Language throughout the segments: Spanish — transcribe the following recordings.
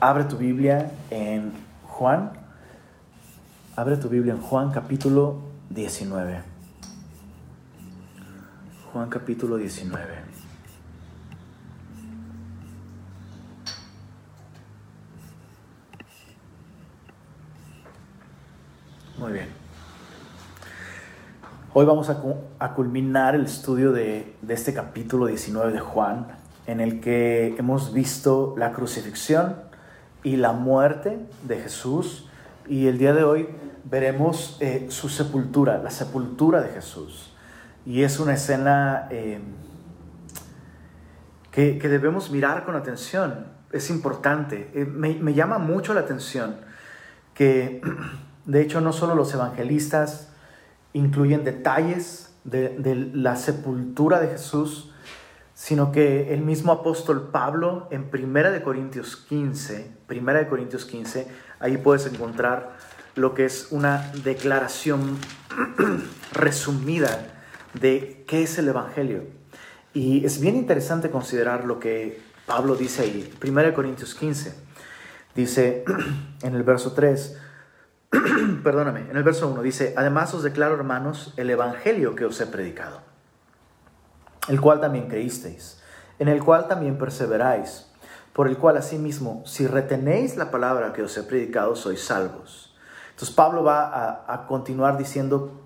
Abre tu Biblia en Juan. Abre tu Biblia en Juan capítulo 19. Juan capítulo 19. Muy bien. Hoy vamos a, culminar el estudio de, este capítulo 19 de Juan en el que hemos visto la crucifixión y la muerte de Jesús. Y el día de hoy veremos eh, su sepultura, la sepultura de Jesús. Y es una escena eh, que, debemos mirar con atención, es importante, eh, me, llama mucho la atención que de hecho no solo los evangelistas incluyen detalles de, de la sepultura de Jesús, sino que el mismo apóstol Pablo en 1 de Corintios 15, Primera de Corintios 15, ahí puedes encontrar lo que es una declaración resumida de qué es el evangelio. Y es bien interesante considerar lo que Pablo dice ahí, 1 de Corintios 15. Dice en el verso 3, perdóname, en el verso 1 dice, además os declaro hermanos el evangelio que os he predicado el cual también creísteis, en el cual también perseveráis, por el cual asimismo, si retenéis la palabra que os he predicado, sois salvos. Entonces Pablo va a, continuar diciendo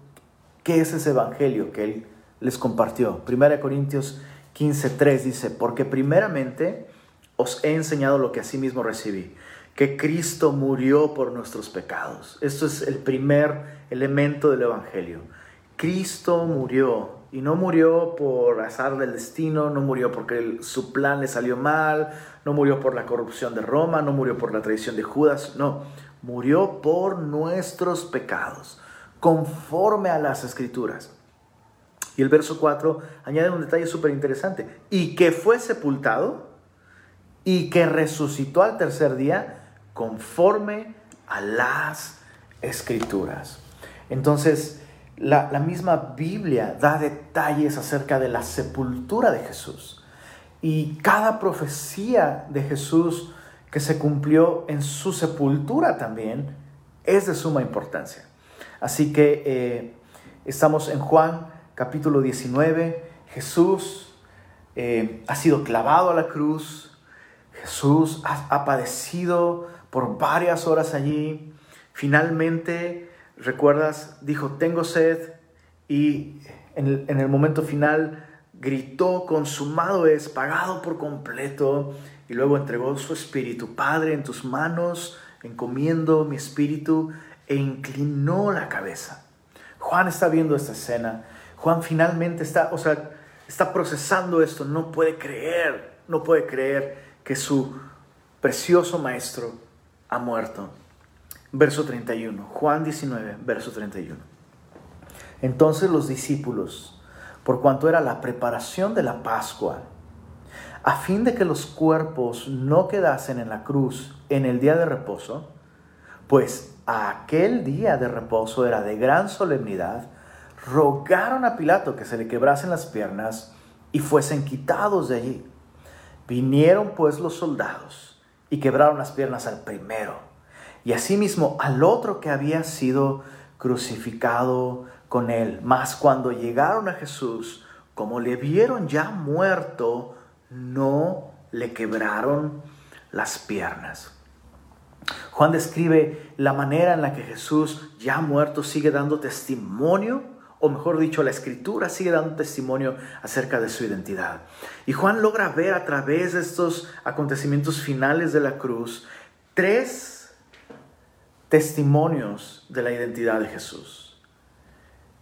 qué es ese evangelio que él les compartió. 1 Corintios 15:3 dice, porque primeramente os he enseñado lo que asimismo recibí, que Cristo murió por nuestros pecados. Esto es el primer elemento del evangelio. Cristo murió y no murió por azar del destino, no murió porque su plan le salió mal, no murió por la corrupción de Roma, no murió por la traición de Judas, no, murió por nuestros pecados, conforme a las escrituras. Y el verso 4 añade un detalle súper interesante, y que fue sepultado y que resucitó al tercer día conforme a las escrituras. Entonces, la, misma Biblia da detalles acerca de la sepultura de Jesús. Y cada profecía de Jesús que se cumplió en su sepultura también es de suma importancia. Así que eh, estamos en Juan capítulo 19. Jesús eh, ha sido clavado a la cruz. Jesús ha, ha padecido por varias horas allí. Finalmente recuerdas, dijo, tengo sed y en el, momento final gritó, consumado es, pagado por completo, y luego entregó su espíritu. Padre, en tus manos encomiendo mi espíritu e inclinó la cabeza. Juan está viendo esta escena. Juan finalmente está, o sea, está procesando esto. No puede creer, no puede creer que su precioso maestro ha muerto verso 31. Juan 19, verso 31. Entonces los discípulos, por cuanto era la preparación de la Pascua, a fin de que los cuerpos no quedasen en la cruz en el día de reposo, pues aquel día de reposo era de gran solemnidad, rogaron a Pilato que se le quebrasen las piernas y fuesen quitados de allí. Vinieron pues los soldados y quebraron las piernas al primero y asimismo al otro que había sido crucificado con él. Mas cuando llegaron a Jesús, como le vieron ya muerto, no le quebraron las piernas. Juan describe la manera en la que Jesús, ya muerto, sigue dando testimonio, o mejor dicho, la escritura sigue dando testimonio acerca de su identidad. Y Juan logra ver a través de estos acontecimientos finales de la cruz tres testimonios de la identidad de Jesús.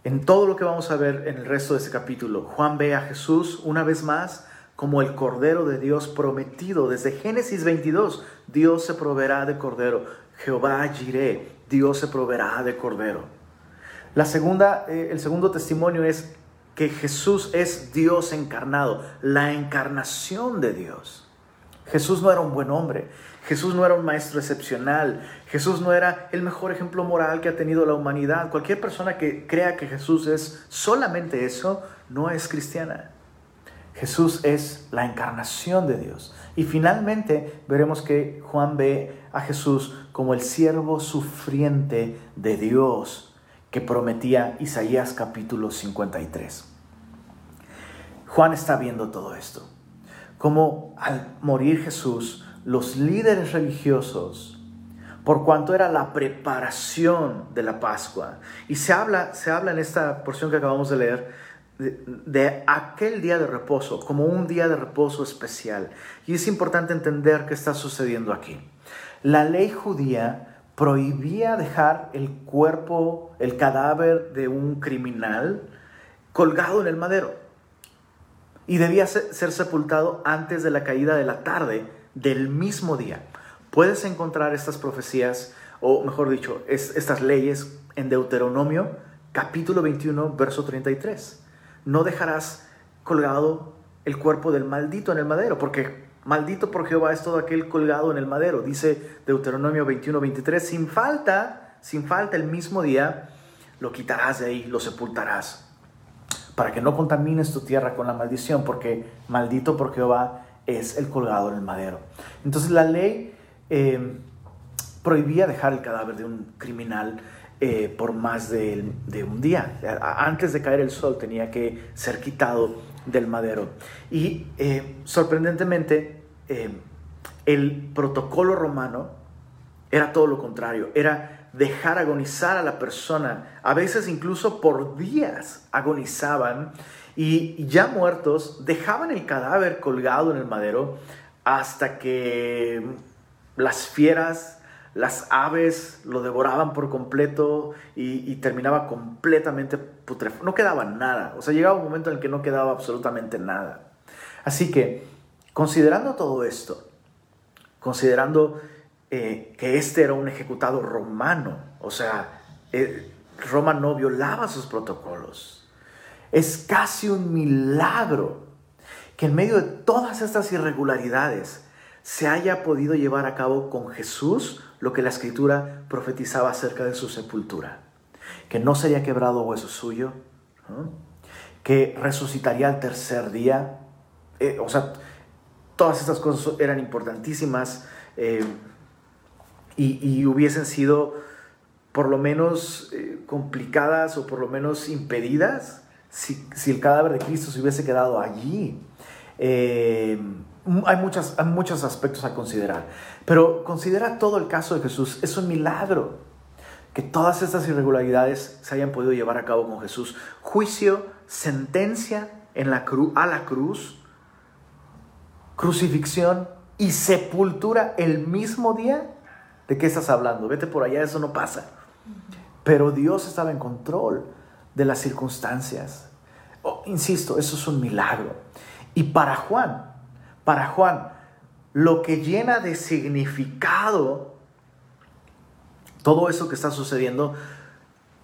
En todo lo que vamos a ver en el resto de este capítulo, Juan ve a Jesús una vez más como el Cordero de Dios prometido. Desde Génesis 22, Dios se proveerá de Cordero. Jehová Jireh, Dios se proveerá de Cordero. La segunda, eh, el segundo testimonio es que Jesús es Dios encarnado, la encarnación de Dios. Jesús no era un buen hombre, Jesús no era un maestro excepcional. Jesús no era el mejor ejemplo moral que ha tenido la humanidad. Cualquier persona que crea que Jesús es solamente eso, no es cristiana. Jesús es la encarnación de Dios. Y finalmente veremos que Juan ve a Jesús como el siervo sufriente de Dios que prometía Isaías capítulo 53. Juan está viendo todo esto, como al morir Jesús, los líderes religiosos, por cuanto era la preparación de la Pascua, y se habla, se habla en esta porción que acabamos de leer, de, aquel día de reposo, como un día de reposo especial. Y es importante entender qué está sucediendo aquí. La ley judía prohibía dejar el cuerpo, el cadáver de un criminal colgado en el madero. Y debía ser sepultado antes de la caída de la tarde del mismo día. Puedes encontrar estas profecías, o mejor dicho, estas leyes en Deuteronomio capítulo 21, verso 33 no dejarás colgado el cuerpo del maldito en el madero, porque maldito por Jehová es todo aquel colgado en el madero, dice Deuteronomio 21, 23, sin falta, sin falta el mismo día, lo quitarás de ahí, lo sepultarás, para que no contamines tu tierra con la maldición, porque maldito por Jehová es el colgado en el madero. Entonces la ley eh, prohibía dejar el cadáver de un criminal eh, por más de, un día. Antes de caer el sol tenía que ser quitado del madero. Y eh, sorprendentemente, el protocolo romano era todo lo contrario, era dejar agonizar a la persona. A veces incluso por días agonizaban y ya muertos dejaban el cadáver colgado en el madero hasta que las fieras las aves lo devoraban por completo y, terminaba completamente putrefacto. No quedaba nada. O sea, llegaba un momento en el que no quedaba absolutamente nada. Así que, considerando todo esto, considerando eh, que este era un ejecutado romano, o sea, eh, Roma no violaba sus protocolos. Es casi un milagro que en medio de todas estas irregularidades se haya podido llevar a cabo con Jesús lo que la escritura profetizaba acerca de su sepultura, que no sería quebrado hueso suyo, que resucitaría al tercer día, eh, o sea, todas estas cosas eran importantísimas eh, y, hubiesen sido por lo menos eh, complicadas o por lo menos impedidas si, si, el cadáver de Cristo se hubiese quedado allí hay, muchas, hay muchos aspectos a considerar, pero considera todo el caso de Jesús. Es un milagro que todas estas irregularidades se hayan podido llevar a cabo con Jesús. Juicio, sentencia en la cruz, a la cruz, crucifixión y sepultura el mismo día. ¿De qué estás hablando? Vete por allá, eso no pasa. Pero Dios estaba en control de las circunstancias. Oh, insisto, eso es un milagro. Y para Juan, para Juan, lo que llena de significado todo eso que está sucediendo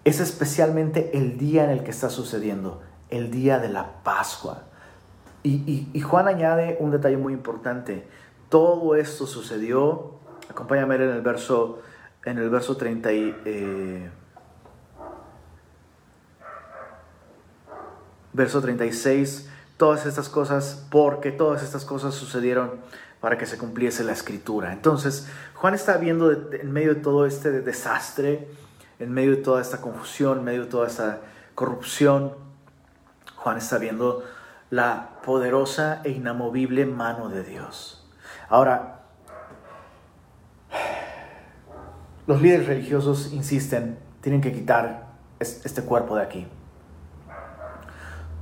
es especialmente el día en el que está sucediendo, el día de la Pascua. Y, Juan añade un detalle muy importante. Todo esto sucedió, acompáñame en el verso, en el verso 30 y, eh, verso 36 todas estas cosas porque todas estas cosas sucedieron para que se cumpliese la escritura. Entonces, Juan está viendo en medio de todo este desastre, en medio de toda esta confusión, en medio de toda esta corrupción, Juan está viendo la poderosa e inamovible mano de Dios. Ahora, los líderes religiosos insisten, tienen que quitar este cuerpo de aquí.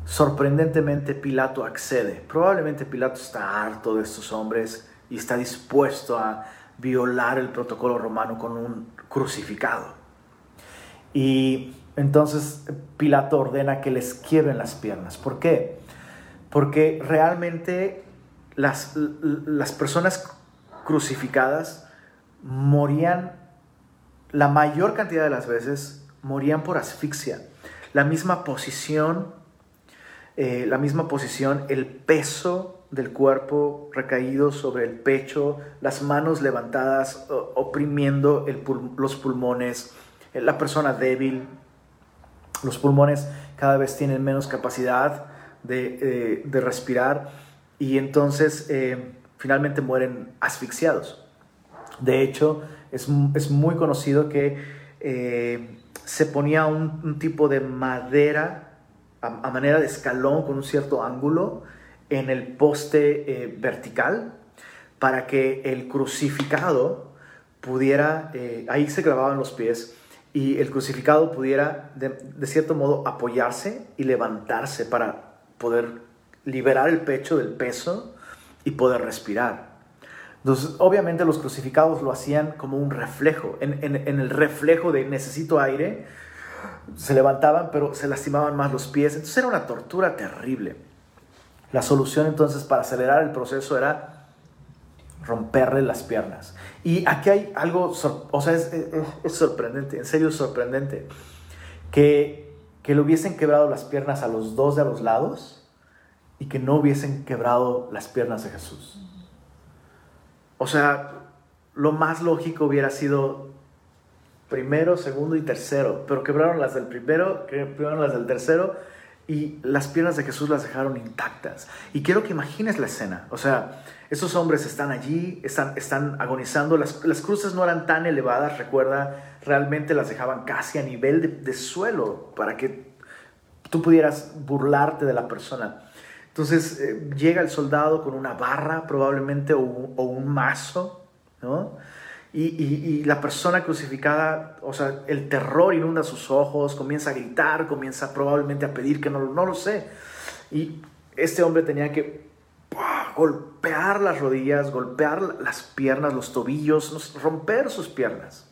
Sorprendentemente Pilato accede. Probablemente Pilato está harto de estos hombres y está dispuesto a violar el protocolo romano con un crucificado. Y entonces Pilato ordena que les quiebren las piernas. ¿Por qué? Porque realmente las, las personas crucificadas morían, la mayor cantidad de las veces, morían por asfixia. La misma posición eh, la misma posición, el peso del cuerpo recaído sobre el pecho, las manos levantadas, oprimiendo los pulmones, eh, la persona débil, los pulmones cada vez tienen menos capacidad de, eh, respirar y entonces finalmente mueren asfixiados. De hecho, es, es muy conocido que se ponía un, tipo de madera a, manera de escalón con un cierto ángulo en el poste eh, vertical para que el crucificado pudiera, eh, ahí se clavaban los pies, y el crucificado pudiera de, cierto modo apoyarse y levantarse para poder liberar el pecho del peso y poder respirar. Entonces, obviamente los crucificados lo hacían como un reflejo, en, el reflejo de necesito aire, se levantaban pero se lastimaban más los pies, entonces era una tortura terrible. La solución entonces para acelerar el proceso era romperle las piernas. Y aquí hay algo, o sea, es, es, sorprendente, en serio sorprendente, que, que le hubiesen quebrado las piernas a los dos de a los lados y que no hubiesen quebrado las piernas de Jesús. O sea, lo más lógico hubiera sido primero, segundo y tercero, pero quebraron las del primero, quebraron las del tercero y las piernas de Jesús las dejaron intactas. Y quiero que imagines la escena. O sea, esos hombres están allí, están, están agonizando, las, las cruces no eran tan elevadas, recuerda, realmente las dejaban casi a nivel de suelo para que tú pudieras burlarte de la persona. Entonces eh, llega el soldado con una barra probablemente o, un mazo, ¿no? Y, la persona crucificada, o sea, el terror inunda sus ojos, comienza a gritar, comienza probablemente a pedir que no, no lo sé. Y este hombre tenía que golpear las rodillas, golpear las piernas, los tobillos, romper sus piernas.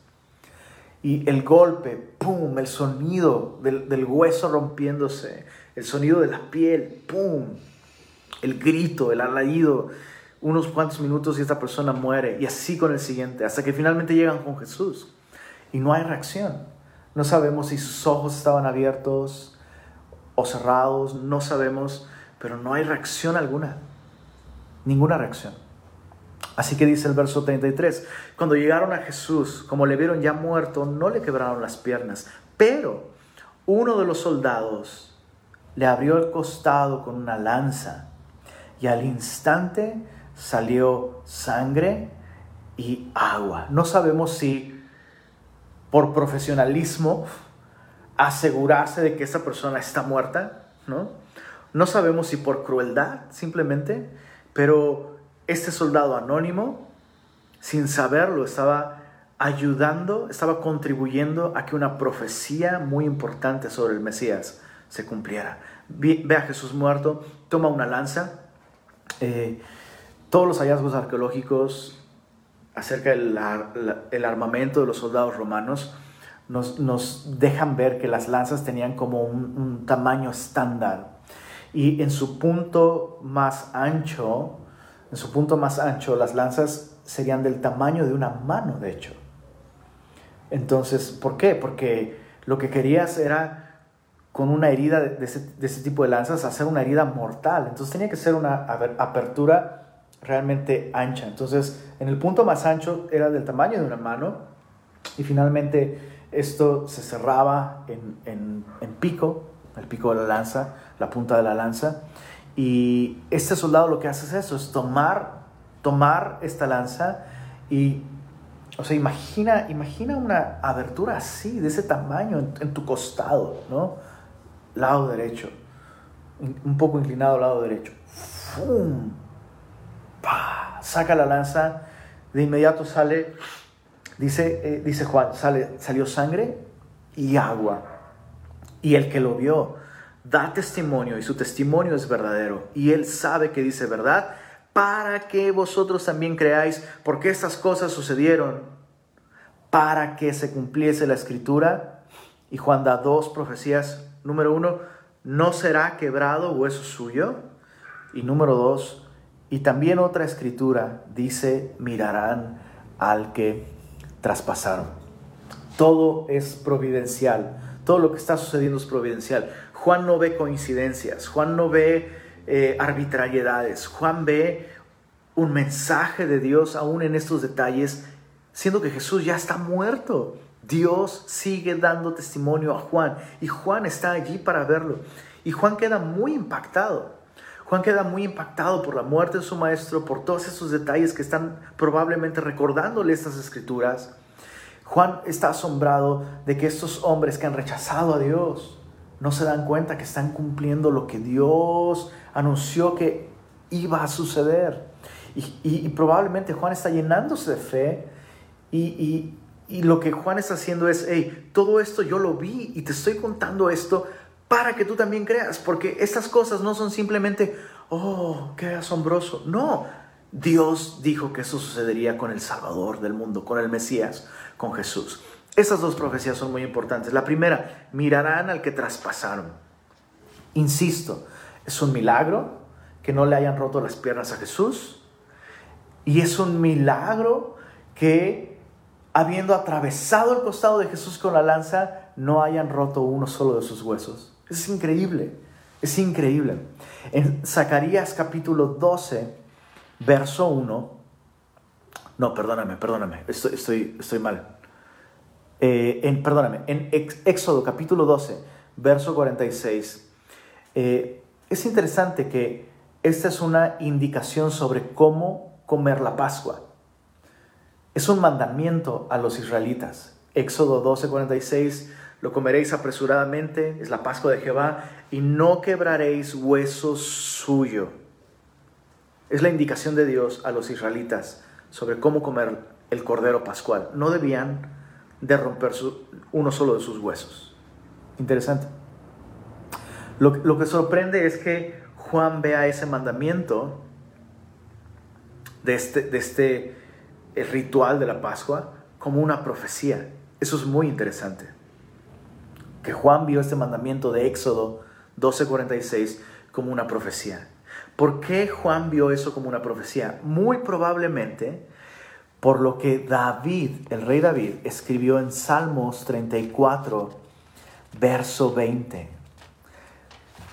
Y el golpe, ¡pum!, el sonido del, hueso rompiéndose, el sonido de la piel, ¡pum!, el grito, el alarido, unos cuantos minutos y esta persona muere, y así con el siguiente, hasta que finalmente llegan con Jesús. Y no hay reacción. No sabemos si sus ojos estaban abiertos o cerrados, no sabemos, pero no hay reacción alguna. Ninguna reacción. Así que dice el verso 33, cuando llegaron a Jesús, como le vieron ya muerto, no le quebraron las piernas, pero uno de los soldados le abrió el costado con una lanza y al instante salió sangre y agua. No sabemos si por profesionalismo asegurarse de que esa persona está muerta, ¿no? No sabemos si por crueldad simplemente, pero este soldado anónimo, sin saberlo, estaba ayudando, estaba contribuyendo a que una profecía muy importante sobre el Mesías se cumpliera. Ve a Jesús muerto, toma una lanza, eh, todos los hallazgos arqueológicos acerca del el armamento de los soldados romanos nos, dejan ver que las lanzas tenían como un, tamaño estándar y en su punto más ancho, en su punto más ancho, las lanzas serían del tamaño de una mano, de hecho. Entonces, ¿por qué? Porque lo que querías era con una herida de ese, tipo de lanzas, hacer una herida mortal. Entonces tenía que ser una apertura realmente ancha. Entonces, en el punto más ancho era del tamaño de una mano y finalmente esto se cerraba en, pico, el pico de la lanza, la punta de la lanza. Y este soldado lo que hace es eso, es tomar, tomar esta lanza y, o sea, imagina, imagina una abertura así, de ese tamaño en, en tu costado, ¿no? lado derecho, un poco inclinado lado derecho. Saca la lanza, de inmediato sale, dice, eh, dice Juan, sale, salió sangre y agua. Y el que lo vio da testimonio y su testimonio es verdadero. Y él sabe que dice verdad para que vosotros también creáis, porque estas cosas sucedieron para que se cumpliese la escritura. Y Juan da dos profecías Número uno, no será quebrado hueso suyo. Y número dos, y también otra escritura dice, mirarán al que traspasaron. Todo es providencial. Todo lo que está sucediendo es providencial. Juan no ve coincidencias. Juan no ve eh, arbitrariedades. Juan ve un mensaje de Dios aún en estos detalles, siendo que Jesús ya está muerto. Dios sigue dando testimonio a Juan y Juan está allí para verlo. Y Juan queda muy impactado. Juan queda muy impactado por la muerte de su maestro, por todos esos detalles que están probablemente recordándole estas escrituras. Juan está asombrado de que estos hombres que han rechazado a Dios no se dan cuenta que están cumpliendo lo que Dios anunció que iba a suceder. Y, probablemente Juan está llenándose de fe y, y, lo que Juan está haciendo es, hey, todo esto yo lo vi y te estoy contando esto para que tú también creas, porque estas cosas no son simplemente, oh, qué asombroso. No, Dios dijo que eso sucedería con el Salvador del mundo, con el Mesías, con Jesús. Esas dos profecías son muy importantes. La primera, mirarán al que traspasaron. Insisto, es un milagro que no le hayan roto las piernas a Jesús. Y es un milagro que, habiendo atravesado el costado de Jesús con la lanza, no hayan roto uno solo de sus huesos. Es increíble, es increíble. En Zacarías capítulo 12, verso 1, no, perdóname, perdóname, estoy, estoy, estoy mal. Eh, en, perdóname, en Éxodo capítulo 12, verso 46, eh, es interesante que esta es una indicación sobre cómo comer la Pascua. Es un mandamiento a los israelitas. Éxodo 12, 46 lo comeréis apresuradamente, es la Pascua de Jehová, y no quebraréis hueso suyo. Es la indicación de Dios a los israelitas sobre cómo comer el cordero pascual. No debían de romper uno solo de sus huesos. Interesante. Lo, lo que sorprende es que Juan vea ese mandamiento de este, de este ritual de la Pascua como una profecía. Eso es muy interesante que Juan vio este mandamiento de Éxodo 12:46 como una profecía. ¿Por qué Juan vio eso como una profecía? Muy probablemente por lo que David, el rey David, escribió en Salmos 34, verso 20.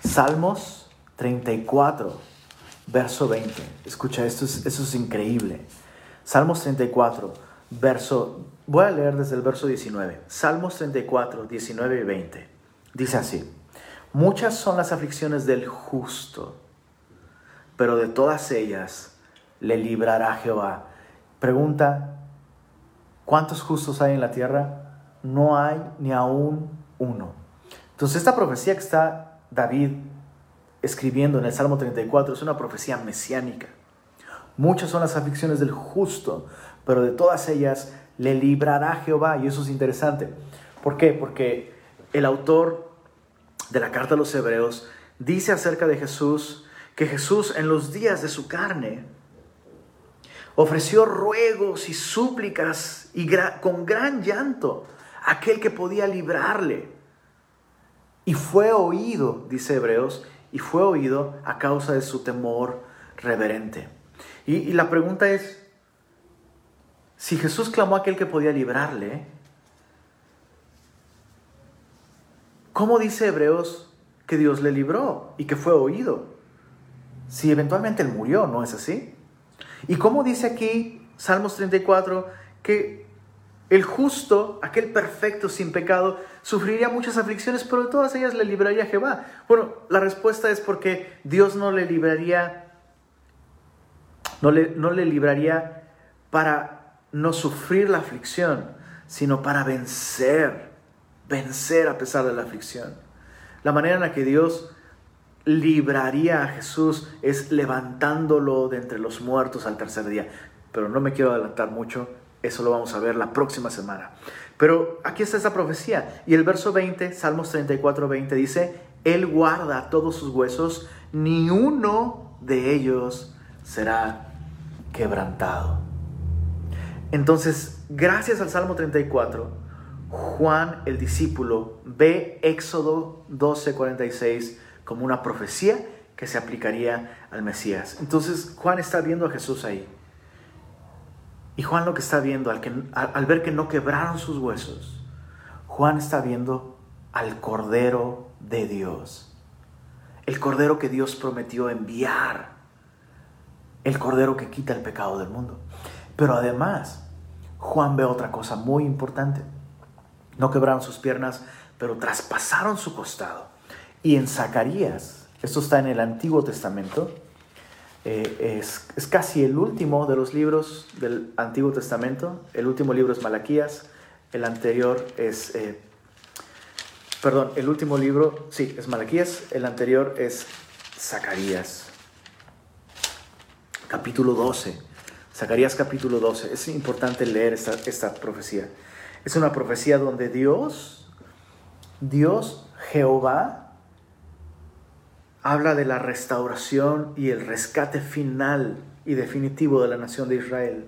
Salmos 34, verso 20. Escucha, esto es, eso es increíble. Salmos 34, verso Voy a leer desde el verso 19. Salmos 34, 19 y 20. Dice así. Muchas son las aflicciones del justo, pero de todas ellas le librará Jehová. Pregunta, ¿cuántos justos hay en la tierra? No hay ni aún uno. Entonces esta profecía que está David escribiendo en el Salmo 34 es una profecía mesiánica. Muchas son las aflicciones del justo, pero de todas ellas le librará Jehová. Y eso es interesante. ¿Por qué? Porque el autor de la carta a los hebreos dice acerca de Jesús que Jesús en los días de su carne ofreció ruegos y súplicas y con gran llanto a aquel que podía librarle. Y fue oído, dice Hebreos, y fue oído a causa de su temor reverente. Y, y la pregunta es, si Jesús clamó a aquel que podía librarle, ¿cómo dice Hebreos que Dios le libró y que fue oído? Si eventualmente él murió, ¿no es así? ¿Y cómo dice aquí Salmos 34 que el justo, aquel perfecto sin pecado, sufriría muchas aflicciones, pero de todas ellas le libraría Jehová? Bueno, la respuesta es porque Dios no le libraría, no le, no le libraría para no sufrir la aflicción, sino para vencer, vencer a pesar de la aflicción. La manera en la que Dios libraría a Jesús es levantándolo de entre los muertos al tercer día. Pero no me quiero adelantar mucho, eso lo vamos a ver la próxima semana. Pero aquí está esta profecía. Y el verso 20, Salmos 34, 20 dice, Él guarda todos sus huesos, ni uno de ellos será quebrantado. Entonces, gracias al Salmo 34, Juan el discípulo ve Éxodo 12:46 como una profecía que se aplicaría al Mesías. Entonces, Juan está viendo a Jesús ahí. Y Juan lo que está viendo, al, al ver que no quebraron sus huesos, Juan está viendo al Cordero de Dios. El Cordero que Dios prometió enviar. El Cordero que quita el pecado del mundo. Pero además, Juan ve otra cosa muy importante. No quebraron sus piernas, pero traspasaron su costado. Y en Zacarías, Esto está en el Antiguo Testamento. Eh, es, casi el último de los libros del Antiguo Testamento. El último libro es Malaquías. El anterior es... Eh, perdón, el último libro, sí, es Malaquías. El anterior es Zacarías. Capítulo 12. Zacarías capítulo 12. Es importante leer esta, esta profecía. Es una profecía donde Dios, Dios, Jehová, habla de la restauración y el rescate final y definitivo de la nación de Israel.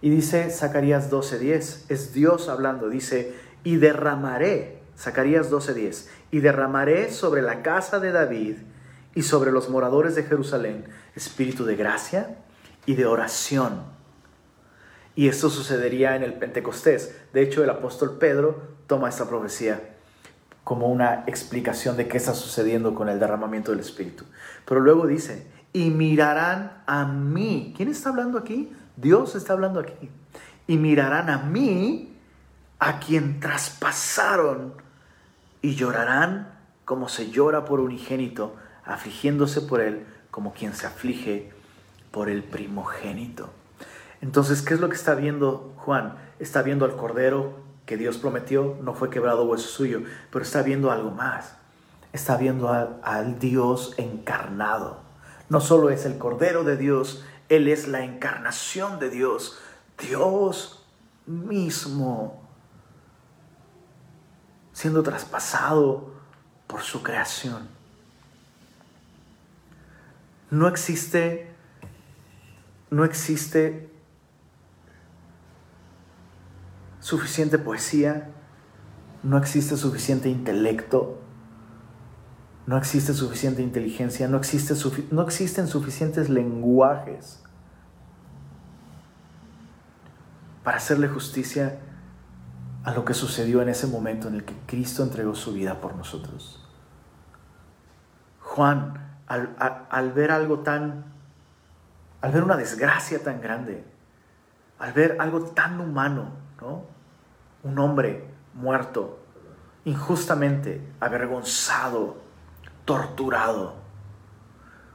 Y dice Zacarías 12:10, es Dios hablando, dice, y derramaré, Zacarías 12:10, y derramaré sobre la casa de David y sobre los moradores de Jerusalén espíritu de gracia y de oración. Y esto sucedería en el Pentecostés. De hecho, el apóstol Pedro toma esta profecía como una explicación de qué está sucediendo con el derramamiento del Espíritu. Pero luego dice, y mirarán a mí. ¿Quién está hablando aquí? Dios está hablando aquí. Y mirarán a mí, a quien traspasaron, y llorarán como se llora por unigénito, afligiéndose por él como quien se aflige por el primogénito. Entonces, ¿qué es lo que está viendo Juan? Está viendo al Cordero que Dios prometió no fue quebrado hueso suyo, pero está viendo algo más. Está viendo al, Dios encarnado. No solo es el Cordero de Dios, Él es la encarnación de Dios. Dios mismo siendo traspasado por su creación. No existe, no existe suficiente poesía, no existe suficiente intelecto, no existe suficiente inteligencia, no, existe no existen suficientes lenguajes para hacerle justicia a lo que sucedió en ese momento en el que Cristo entregó su vida por nosotros. Juan, al, al ver algo tan, al ver una desgracia tan grande, al ver algo tan humano, ¿no? un hombre muerto, injustamente avergonzado, torturado.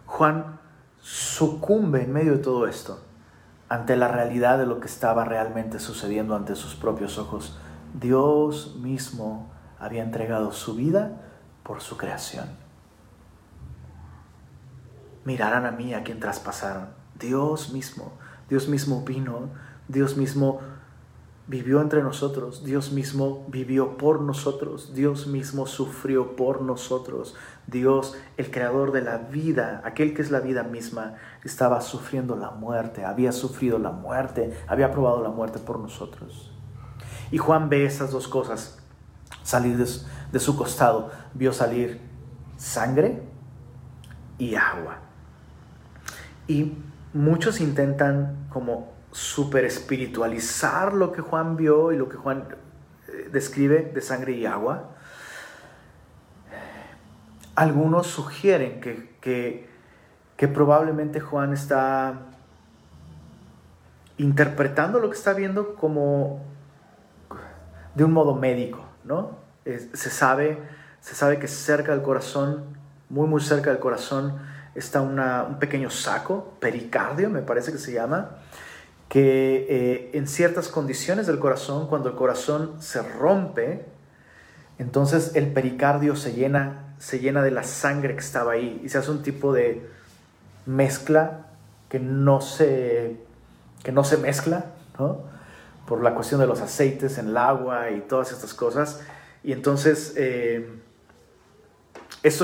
Juan sucumbe en medio de todo esto ante la realidad de lo que estaba realmente sucediendo ante sus propios ojos. Dios mismo había entregado su vida por su creación. Mirarán a mí a quien traspasaron. Dios mismo, Dios mismo vino, Dios mismo vivió entre nosotros, Dios mismo vivió por nosotros, Dios mismo sufrió por nosotros, Dios, el creador de la vida, aquel que es la vida misma, estaba sufriendo la muerte, había sufrido la muerte, había probado la muerte por nosotros. Y Juan ve esas dos cosas salir de, su costado, vio salir sangre y agua. Y muchos intentan como super espiritualizar lo que Juan vio y lo que Juan eh, describe de sangre y agua. Algunos sugieren que, que, probablemente Juan está interpretando lo que está viendo como de un modo médico, ¿no? se, sabe, se sabe que cerca del corazón, muy muy cerca del corazón, está un pequeño saco, pericardio me parece que se llama, que eh, en ciertas condiciones del corazón, cuando el corazón se rompe, entonces el pericardio se llena, se llena de la sangre que estaba ahí y se hace un tipo de mezcla que no se, que no se mezcla, por la cuestión de los aceites en el agua y todas estas cosas. Y entonces eh,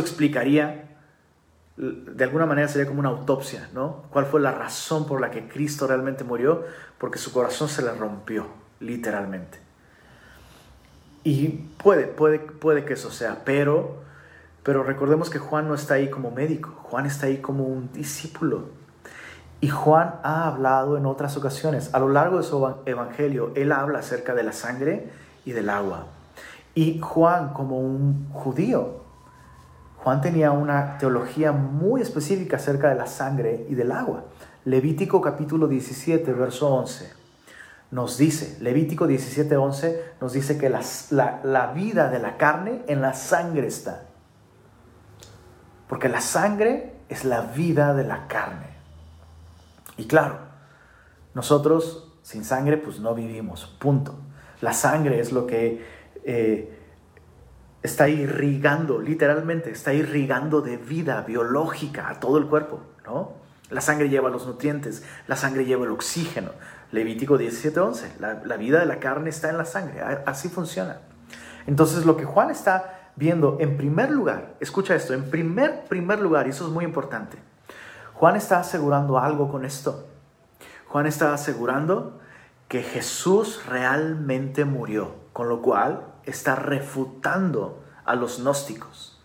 explicaría de alguna manera sería como una autopsia, ¿no? ¿Cuál fue la razón por la que Cristo realmente murió? Porque su corazón se le rompió, literalmente. Y puede, puede, puede que eso sea, pero, pero recordemos que Juan no está ahí como médico, Juan está ahí como un discípulo. Y Juan ha hablado en otras ocasiones, a lo largo de su evangelio, él habla acerca de la sangre y del agua. Y Juan, como un judío, Juan tenía una teología muy específica acerca de la sangre y del agua. Levítico capítulo 17, verso 11 nos dice, Levítico 17, 11 nos dice que la, la vida de la carne en la sangre está. Porque la sangre es la vida de la carne. Y claro, nosotros sin sangre pues no vivimos, punto. La sangre es lo que eh, está irrigando, literalmente, está irrigando de vida biológica a todo el cuerpo, ¿no? La sangre lleva los nutrientes, la sangre lleva el oxígeno. Levítico 17:11, la, la vida de la carne está en la sangre, así funciona. Entonces lo que Juan está viendo en primer lugar, escucha esto, en primer, primer lugar, y eso es muy importante, Juan está asegurando algo con esto. Juan está asegurando que Jesús realmente murió, con lo cual está refutando a los gnósticos.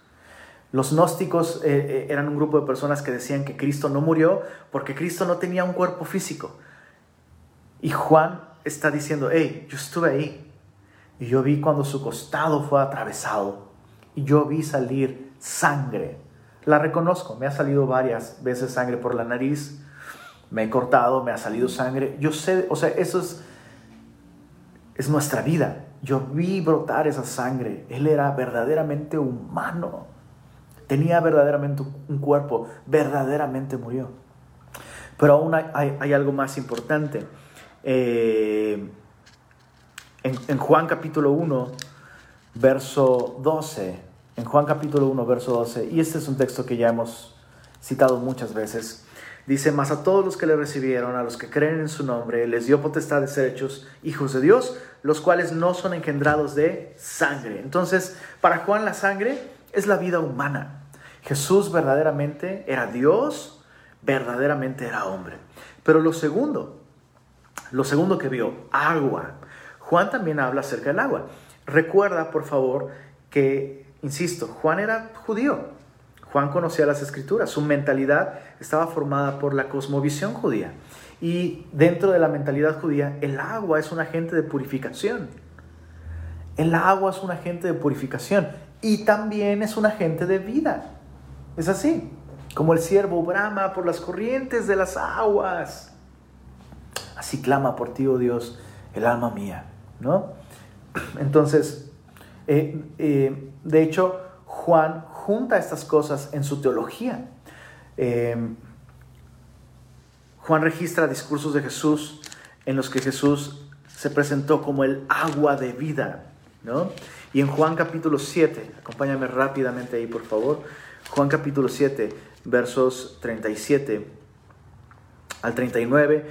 Los gnósticos eh, eh, eran un grupo de personas que decían que Cristo no murió porque Cristo no tenía un cuerpo físico. Y Juan está diciendo, hey, yo estuve ahí. Y yo vi cuando su costado fue atravesado. Y yo vi salir sangre. La reconozco, me ha salido varias veces sangre por la nariz. Me he cortado, me ha salido sangre. Yo sé, o sea, eso es, es nuestra vida. Yo vi brotar esa sangre. Él era verdaderamente humano. Tenía verdaderamente un cuerpo. Verdaderamente murió. Pero aún hay, algo más importante. Eh, en, en, Juan capítulo 1, verso 12. En Juan capítulo 1, verso 12. Y este es un texto que ya hemos citado muchas veces. Dice, más a todos los que le recibieron, a los que creen en su nombre, les dio potestad de ser hechos hijos de Dios, los cuales no son engendrados de sangre. Entonces, para Juan la sangre es la vida humana. Jesús verdaderamente era Dios, verdaderamente era hombre. Pero lo segundo, lo segundo que vio, agua. Juan también habla acerca del agua. Recuerda, por favor, que, insisto, Juan era judío. Juan conocía las escrituras, su mentalidad estaba formada por la cosmovisión judía. Y dentro de la mentalidad judía, el agua es un agente de purificación. El agua es un agente de purificación y también es un agente de vida. Es así, como el siervo brama por las corrientes de las aguas. Así clama por ti, oh Dios, el alma mía, ¿no? Entonces, eh, eh, de hecho, Juan junta estas cosas en su teología. Eh, Juan registra discursos de Jesús en los que Jesús se presentó como el agua de vida, ¿no? Y en Juan capítulo 7, acompáñame rápidamente ahí por favor, Juan capítulo 7, versos 37 al 39,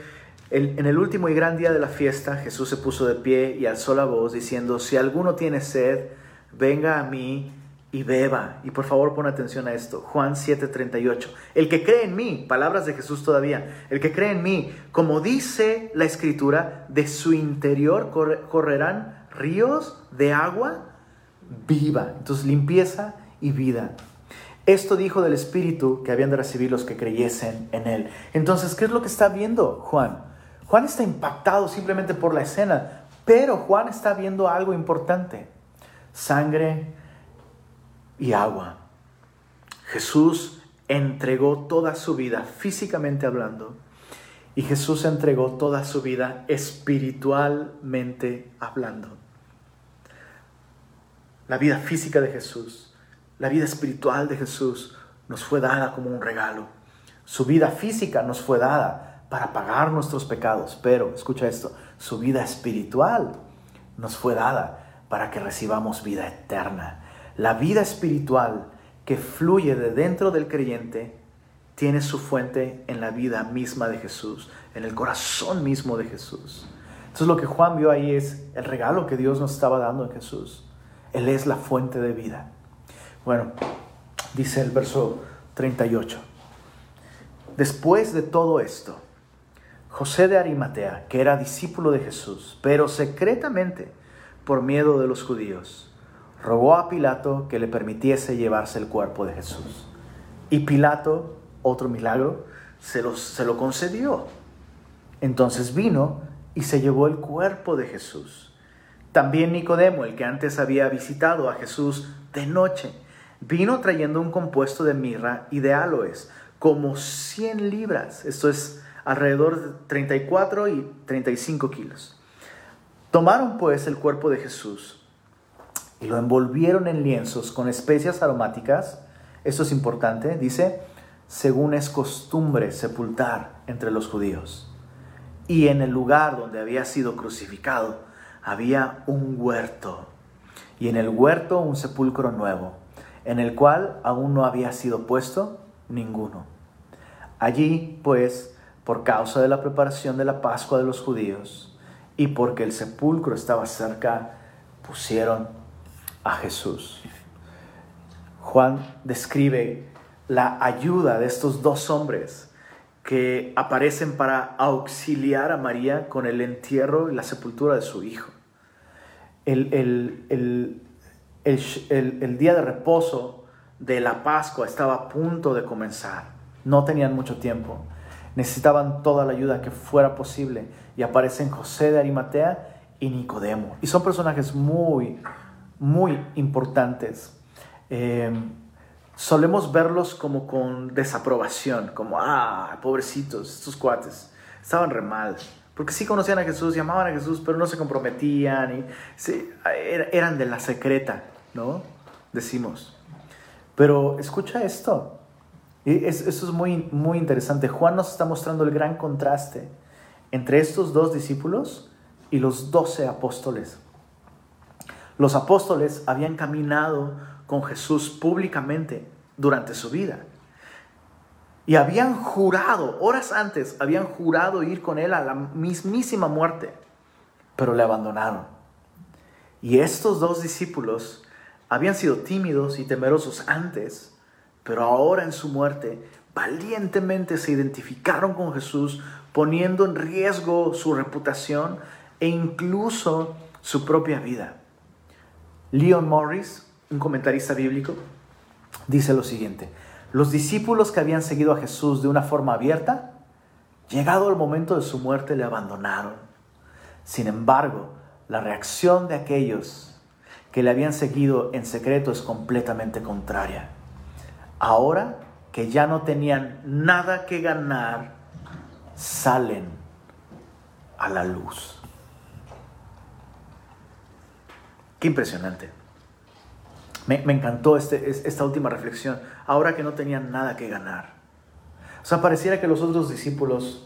en el último y gran día de la fiesta, Jesús se puso de pie y alzó la voz diciendo, si alguno tiene sed, venga a mí y beba. Y por favor pon atención a esto. Juan 7:38. El que cree en mí, palabras de Jesús todavía, el que cree en mí, como dice la escritura, de su interior correrán ríos de agua viva. Entonces limpieza y vida. Esto dijo del Espíritu que habían de recibir los que creyesen en Él. Entonces, ¿qué es lo que está viendo Juan? Juan está impactado simplemente por la escena, pero Juan está viendo algo importante. Sangre, y agua. Jesús entregó toda su vida, físicamente hablando, y Jesús entregó toda su vida espiritualmente hablando. La vida física de Jesús, la vida espiritual de Jesús nos fue dada como un regalo. Su vida física nos fue dada para pagar nuestros pecados, pero escucha esto, su vida espiritual nos fue dada para que recibamos vida eterna. La vida espiritual que fluye de dentro del creyente tiene su fuente en la vida misma de Jesús, en el corazón mismo de Jesús. Entonces lo que Juan vio ahí es el regalo que Dios nos estaba dando en Jesús. Él es la fuente de vida. Bueno, dice el verso 38. Después de todo esto, José de Arimatea, que era discípulo de Jesús, pero secretamente por miedo de los judíos, rogó a Pilato que le permitiese llevarse el cuerpo de Jesús. Y Pilato, otro milagro, se, se lo concedió. Entonces vino y se llevó el cuerpo de Jesús. También Nicodemo, el que antes había visitado a Jesús de noche, vino trayendo un compuesto de mirra y de aloes, como 100 libras, esto es alrededor de 34 y 35 kilos. Tomaron pues el cuerpo de Jesús y lo envolvieron en lienzos con especias aromáticas, Esto es importante, dice, según es costumbre sepultar entre los judíos. Y en el lugar donde había sido crucificado había un huerto, y en el huerto un sepulcro nuevo, en el cual aún no había sido puesto ninguno. Allí, pues, por causa de la preparación de la Pascua de los judíos y porque el sepulcro estaba cerca, pusieron a Jesús. Juan describe la ayuda de estos dos hombres que aparecen para auxiliar a María con el entierro y la sepultura de su hijo. El, el, el, día de reposo de la Pascua estaba a punto de comenzar. No tenían mucho tiempo. Necesitaban toda la ayuda que fuera posible. Y aparecen José de Arimatea y Nicodemo. Y son personajes muy, muy importantes. Em, solemos verlos como con desaprobación, como, ah, pobrecitos, estos cuates, estaban re. Porque sí conocían a Jesús, llamaban a Jesús, pero no se comprometían y eran de la secreta, ¿no? Decimos. Pero escucha esto. Eso es muy, muy interesante. Juan nos está mostrando el gran contraste entre estos dos discípulos y los doce apóstoles. Los apóstoles habían caminado con Jesús públicamente durante su vida. Y habían jurado, horas antes, habían jurado ir con él a la mismísima muerte, pero le abandonaron. Y estos dos discípulos habían sido tímidos y temerosos antes, pero ahora en su muerte valientemente se identificaron con Jesús, poniendo en riesgo su reputación e incluso su propia vida. Leon Morris, un comentarista bíblico, dice lo siguiente, los discípulos que habían seguido a Jesús de una forma abierta, llegado el momento de su muerte, le abandonaron. Sin embargo, la reacción de aquellos que le habían seguido en secreto es completamente contraria. Ahora que ya no tenían nada que ganar, salen a la luz. Qué impresionante. Me, encantó este, esta última reflexión. Ahora que no tenían nada que ganar. O sea, pareciera que los otros discípulos,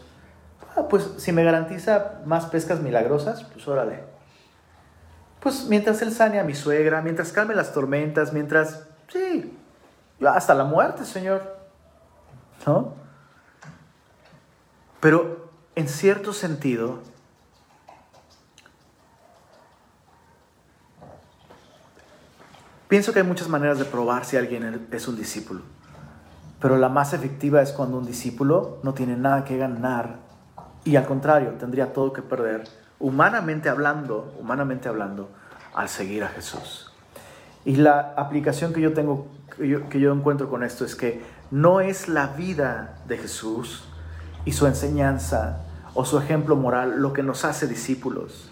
ah, pues si me garantiza más pescas milagrosas, pues órale pues mientras él sane a mi suegra, mientras calme las tormentas, mientras, sí, hasta la muerte, Señor. ¿No? Pero en cierto sentido, pienso que hay muchas maneras de probar si alguien es un discípulo. Pero la más efectiva es cuando un discípulo no tiene nada que ganar y al contrario, tendría todo que perder humanamente hablando, humanamente hablando, al seguir a Jesús. Y la aplicación que yo tengo, que yo, encuentro con esto es que no es la vida de Jesús y su enseñanza o su ejemplo moral lo que nos hace discípulos,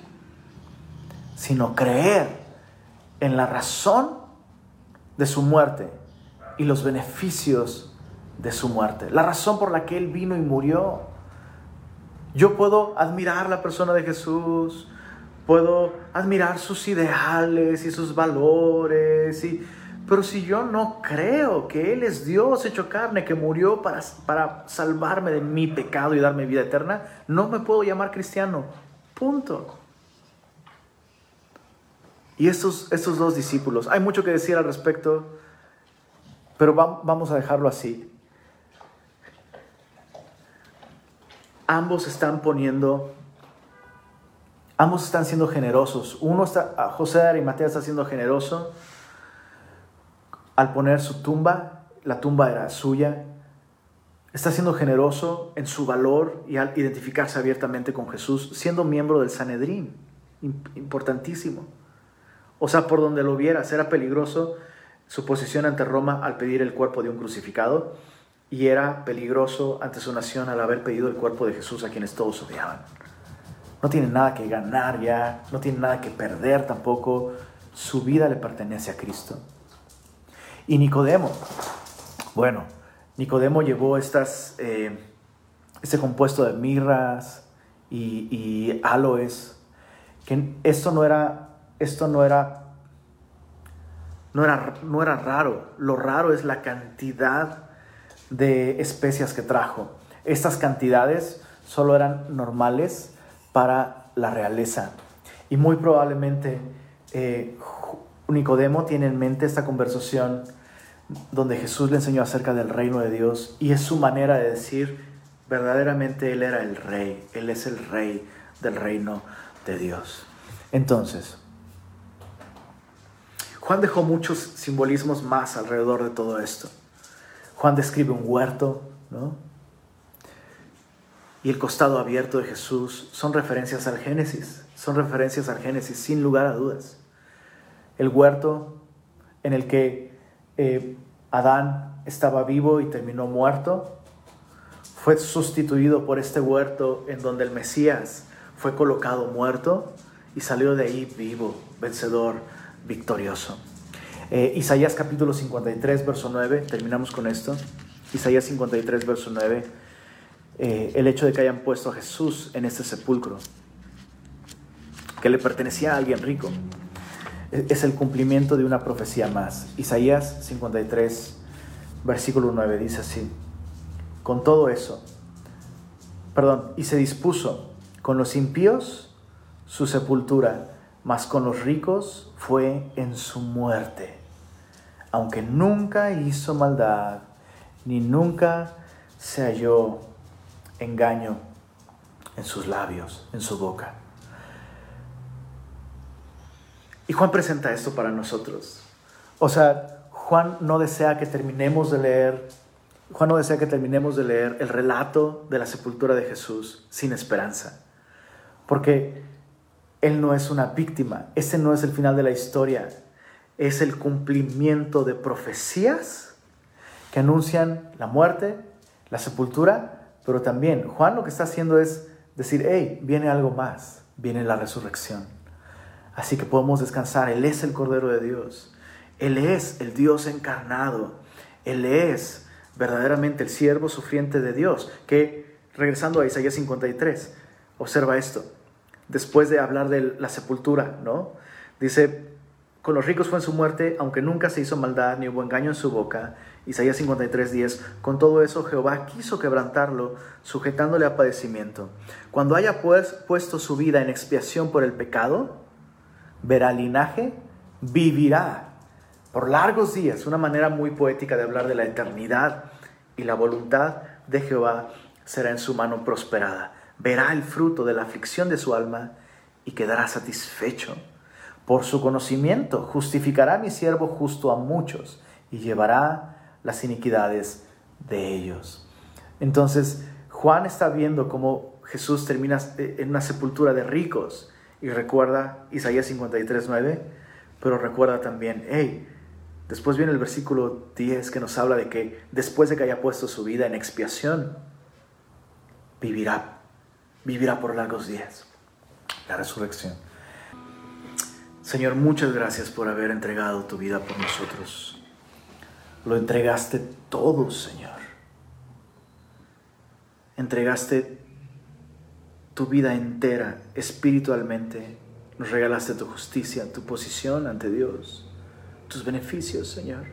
sino creer en la razón de su muerte y los beneficios de su muerte, la razón por la que Él vino y murió. Yo puedo admirar la persona de Jesús, puedo admirar sus ideales y sus valores, y, pero si yo no creo que Él es Dios hecho carne, que murió para, para salvarme de mi pecado y darme vida eterna, no me puedo llamar cristiano. Punto. Y estos, estos dos discípulos, hay mucho que decir al respecto, pero vamos a dejarlo así. ambos están poniendo, ambos están siendo generosos. Uno está, José de Arimatea está siendo generoso al poner su tumba, la tumba era suya. Está siendo generoso en su valor y al identificarse abiertamente con Jesús, siendo miembro del Sanedrín, importantísimo. O sea, por donde lo vieras, era peligroso su posición ante Roma al pedir el cuerpo de un crucificado y era peligroso ante su nación al haber pedido el cuerpo de Jesús a quienes todos odiaban. No tiene nada que ganar ya, no tiene nada que perder tampoco, su vida le pertenece a Cristo. Y Nicodemo, bueno, Nicodemo llevó estas, eh, este compuesto de mirras y, y aloes, que esto no era, esto no era no era, no era raro. Lo raro es la cantidad de especias que trajo. Estas cantidades solo eran normales para la realeza. Y muy probablemente eh, Nicodemo tiene en mente esta conversación donde Jesús le enseñó acerca del reino de Dios y es su manera de decir, verdaderamente Él era el rey, Él es el rey del reino de Dios. Entonces, Juan dejó muchos simbolismos más alrededor de todo esto. Juan describe un huerto, ¿no? Y el costado abierto de Jesús son referencias al Génesis, son referencias al Génesis, sin lugar a dudas. El huerto en el que eh, Adán estaba vivo y terminó muerto, fue sustituido por este huerto en donde el Mesías fue colocado muerto y salió de ahí vivo, vencedor, victorioso. Eh, Isaías capítulo 53, verso 9, terminamos con esto. Isaías 53, verso 9, eh, el hecho de que hayan puesto a Jesús en este sepulcro, que le pertenecía a alguien rico, e, es el cumplimiento de una profecía más. Isaías 53, versículo 9, dice así, con todo eso, perdón, y se dispuso con los impíos su sepultura mas con los ricos fue en su muerte, aunque nunca hizo maldad, ni nunca se halló engaño en sus labios, en su boca. Y Juan presenta esto para nosotros. O sea, Juan no desea que terminemos de leer, Juan no desea que terminemos de leer el relato de la sepultura de Jesús sin esperanza. Porque él no es una víctima, ese no es el final de la historia, es el cumplimiento de profecías que anuncian la muerte, la sepultura, pero también Juan lo que está haciendo es decir, hey, viene algo más, viene la resurrección. Así que podemos descansar, Él es el Cordero de Dios, Él es el Dios encarnado, Él es verdaderamente el siervo sufriente de Dios, que regresando a Isaías 53, observa esto, después de hablar de la sepultura, ¿no? Dice, con los ricos fue en su muerte, aunque nunca se hizo maldad ni hubo engaño en su boca. Isaías 53, 10. Con todo eso Jehová quiso quebrantarlo, sujetándole a padecimiento. Cuando haya pues puesto su vida en expiación por el pecado, verá linaje, vivirá por largos días. Una manera muy poética de hablar de la eternidad y la voluntad de Jehová será en su mano prosperada verá el fruto de la aflicción de su alma y quedará satisfecho. Por su conocimiento justificará mi siervo justo a muchos y llevará las iniquidades de ellos. Entonces, Juan está viendo cómo Jesús termina eh, en una sepultura de ricos y recuerda Isaías 53.9, pero recuerda también, hey, después viene el versículo 10 que nos habla de que después de que haya puesto su vida en expiación, vivirá vivirá por largos días. La resurrección. Señor, muchas gracias por haber entregado tu vida por nosotros. Lo entregaste todo, Señor. Entregaste tu vida entera, espiritualmente. Nos regalaste tu justicia, tu posición ante Dios, tus beneficios, Señor.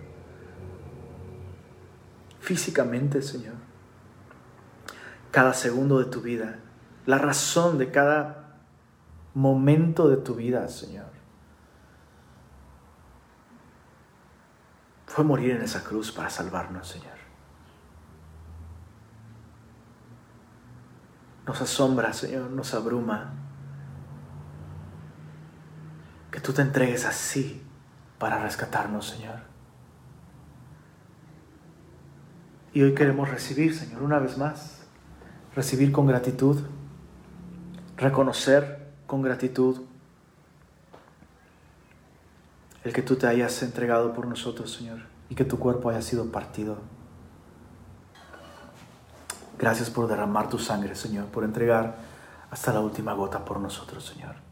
Físicamente, Señor. Cada segundo de tu vida la razón de cada momento de tu vida, Señor. Fue morir en esa cruz para salvarnos, Señor. Nos asombra, Señor, nos abruma que tú te entregues así para rescatarnos, Señor. Y hoy queremos recibir, Señor, una vez más, recibir con gratitud reconocer con gratitud el que tú te hayas entregado por nosotros, Señor, y que tu cuerpo haya sido partido. Gracias por derramar tu sangre, Señor, por entregar hasta la última gota por nosotros, Señor.